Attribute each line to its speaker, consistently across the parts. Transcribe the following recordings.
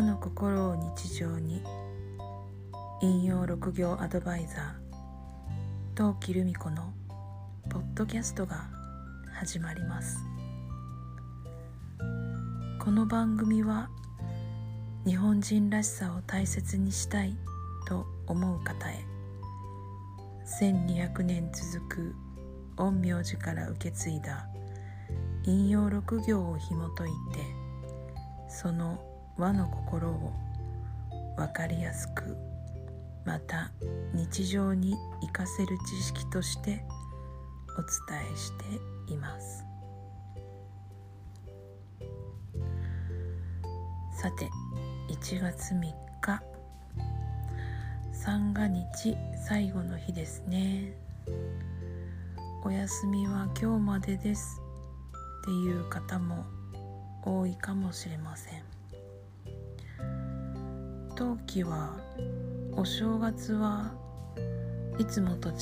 Speaker 1: 和の心を日常に。引用六行アドバイザー。陶器留美子のポッドキャストが始まります。この番組は日本人らしさを大切にしたいと思う方へ1200年続く陰陽師から受け継いだ引用六行を紐解いてその和の心を分かりやすくまた日常に生かせる知識としてお伝えしています。さて1月3日。三が日最後の日ですね。お休みは今日までですっていう方も多いかもしれません。冬季はお正月はいつもと違っ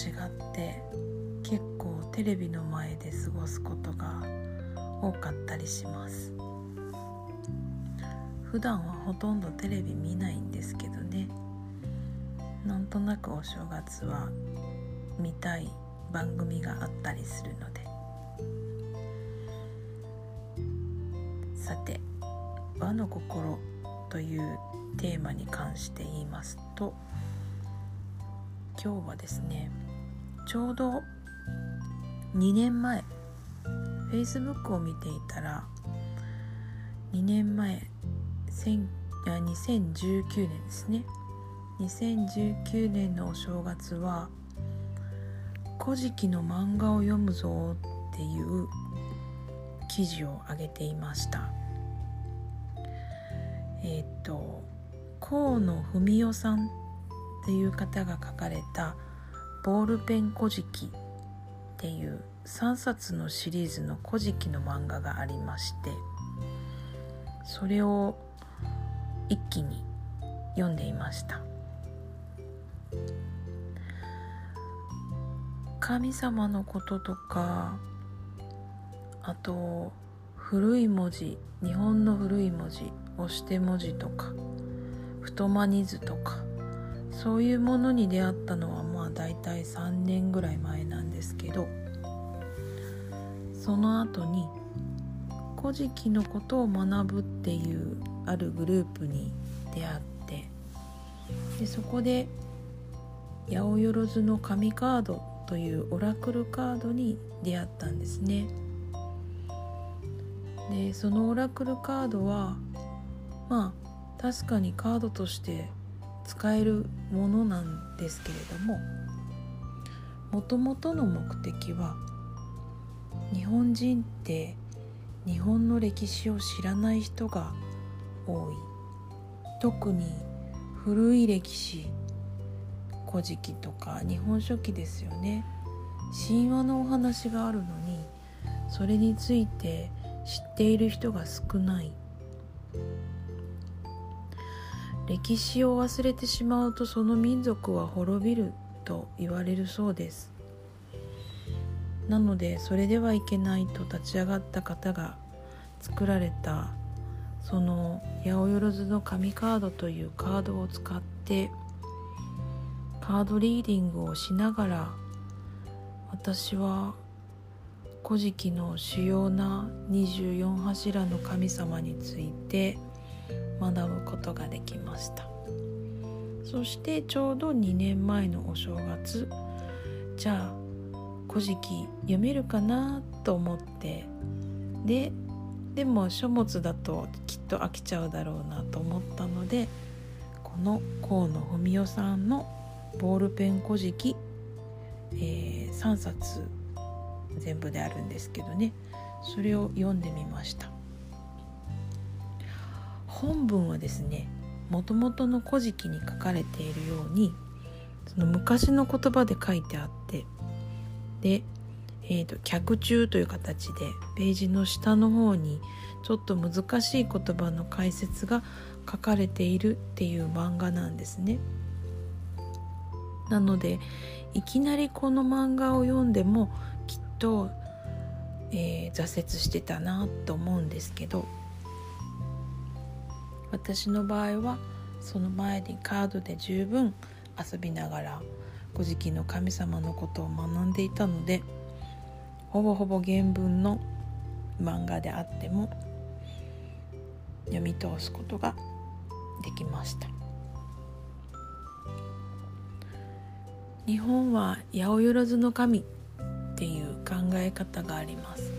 Speaker 1: て結構テレビの前で過ごすことが多かったりします。普段はほとんどテレビ見ないんですけどね。なんとなくお正月は見たい番組があったりするので。さて「和の心」というテーマに関して言いますと今日はですねちょうど2年前 Facebook を見ていたら2年前2019年ですね。2019年のお正月は「古事記」の漫画を読むぞっていう記事を上げていました。えっ、と河野文代さんっていう方が書かれた「ボールペン古事記」っていう3冊のシリーズの「古事記」の漫画がありましてそれを一気に読んでいました。神様のこととかあと古い文字日本の古い文字押して文字とか太マニ図とかそういうものに出会ったのはまあ大体3年ぐらい前なんですけどその後に「古事記」のことを学ぶっていうあるグループに出会ってでそこで八百万の神カードというオラクルカードに出会ったんですね。でそのオラクルカードはまあ確かにカードとして使えるものなんですけれどももともとの目的は日本人って日本の歴史を知らない人が多い。特に古い歴史古事記とか日本書紀ですよね。神話のお話があるのにそれについて知っている人が少ない。歴史を忘れてしまうとその民族は滅びると言われるそうです。なのでそれではいけないと立ち上がった方が作られたその八百万の紙カードというカードを使ってカードリーディングをしながら私は「古事記」の主要な24柱の神様について学ぶことができました。そしてちょうど2年前のお正月。じゃあ「古事記」読めるかなと思って。ででも書物だときっと飽きちゃうだろうなと思ったのでこの河野文代さんの「ボールペン古事記」えー、3冊全部であるんですけどね。それを読んでみました。本文はですねもともとの古事記に書かれているようにその昔の言葉で書いてあってで、えーと、脚注という形でページの下の方にちょっと難しい言葉の解説が書かれているっていう漫画なんですね。なのでいきなりこの漫画を読んでもきっと、えー、挫折してたなと思うんですけど私の場合はその前にカードで十分遊びながら古事記の神様のことを学んでいたのでほぼほぼ原文の漫画であっても読み通すことができました。日本は八百万の神っていう考え方があります。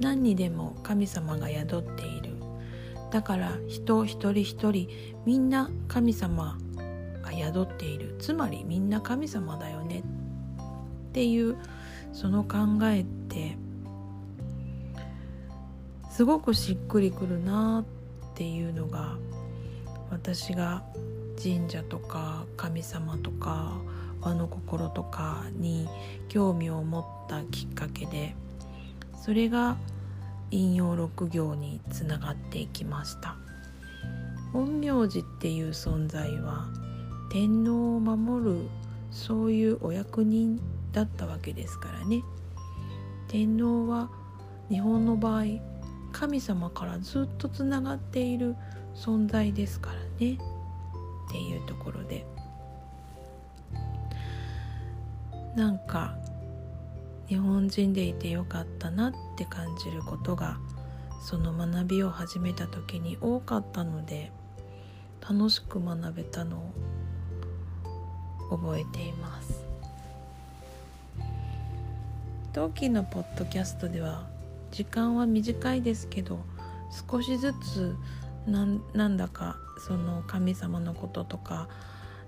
Speaker 1: 何にでも神様が宿っているだから人一人一人みんな神様が宿っている。つまりみんな神様だよね。っていう。その考えってすごくしっくりくるなっていうのが私が神社とか神様とか和の心とかに興味を持ったきっかけでそれが引用六行につながっていきました。陰陽師っていう存在は天皇を守るそういうお役人だったわけですからね。天皇は日本の場合神様からずっとつながっている存在ですからね。っていうところで。なんか日本人でいてよかったなって感じることがその学びを始めた時に多かったので楽しく学べたのを覚えています。同期のポッドキャストでは時間は短いですけど少しずつなんだかその神様のこととか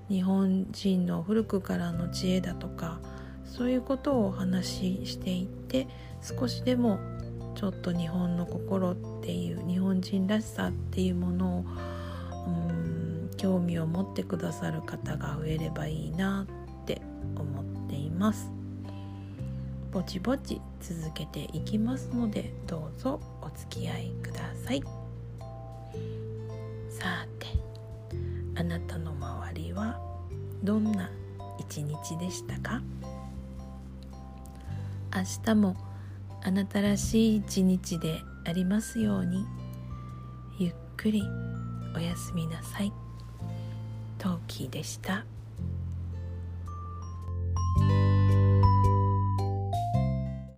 Speaker 1: 日本人の古くからの知恵だとかそういうことをお話ししていって少しでもちょっと日本の心っていう日本人らしさっていうものをうん興味を持ってくださる方が増えればいいなって思っています。ぼちぼち続けていきますのでどうぞお付き合いくださいさてあなたの周りはどんな一日でしたか？明日もあなたらしい一日でありますようにゆっくりおやすみなさいトーキーでした。